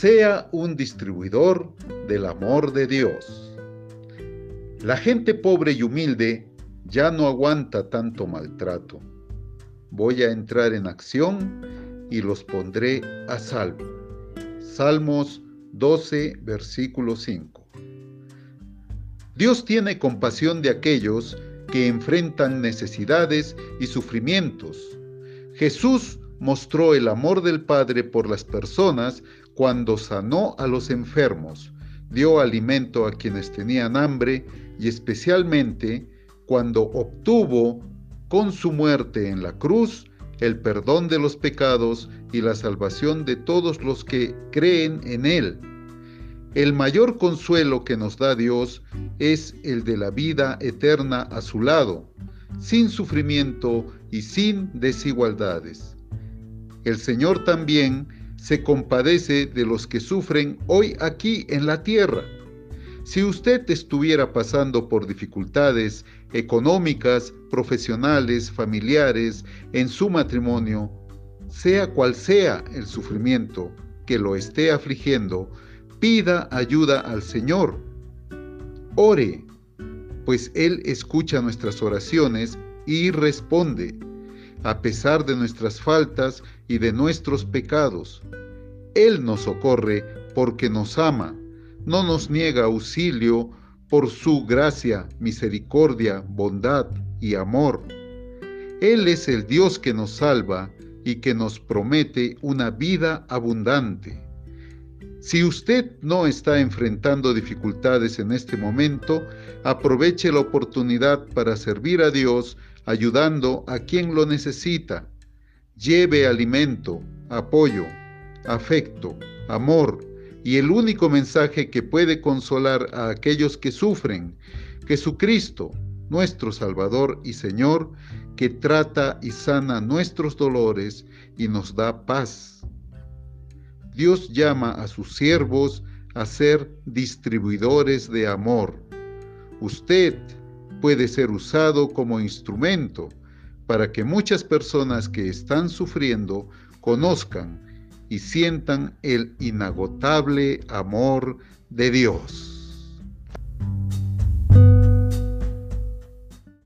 sea un distribuidor del amor de Dios. La gente pobre y humilde ya no aguanta tanto maltrato. Voy a entrar en acción y los pondré a salvo. Salmos 12, versículo 5. Dios tiene compasión de aquellos que enfrentan necesidades y sufrimientos. Jesús mostró el amor del Padre por las personas cuando sanó a los enfermos, dio alimento a quienes tenían hambre y especialmente cuando obtuvo con su muerte en la cruz el perdón de los pecados y la salvación de todos los que creen en Él. El mayor consuelo que nos da Dios es el de la vida eterna a su lado, sin sufrimiento y sin desigualdades. El Señor también se compadece de los que sufren hoy aquí en la tierra. Si usted estuviera pasando por dificultades económicas, profesionales, familiares, en su matrimonio, sea cual sea el sufrimiento que lo esté afligiendo, pida ayuda al Señor. Ore, pues Él escucha nuestras oraciones y responde a pesar de nuestras faltas y de nuestros pecados. Él nos socorre porque nos ama, no nos niega auxilio por su gracia, misericordia, bondad y amor. Él es el Dios que nos salva y que nos promete una vida abundante. Si usted no está enfrentando dificultades en este momento, aproveche la oportunidad para servir a Dios ayudando a quien lo necesita. Lleve alimento, apoyo, afecto, amor y el único mensaje que puede consolar a aquellos que sufren, Jesucristo, nuestro Salvador y Señor, que trata y sana nuestros dolores y nos da paz. Dios llama a sus siervos a ser distribuidores de amor. Usted puede ser usado como instrumento para que muchas personas que están sufriendo conozcan y sientan el inagotable amor de Dios.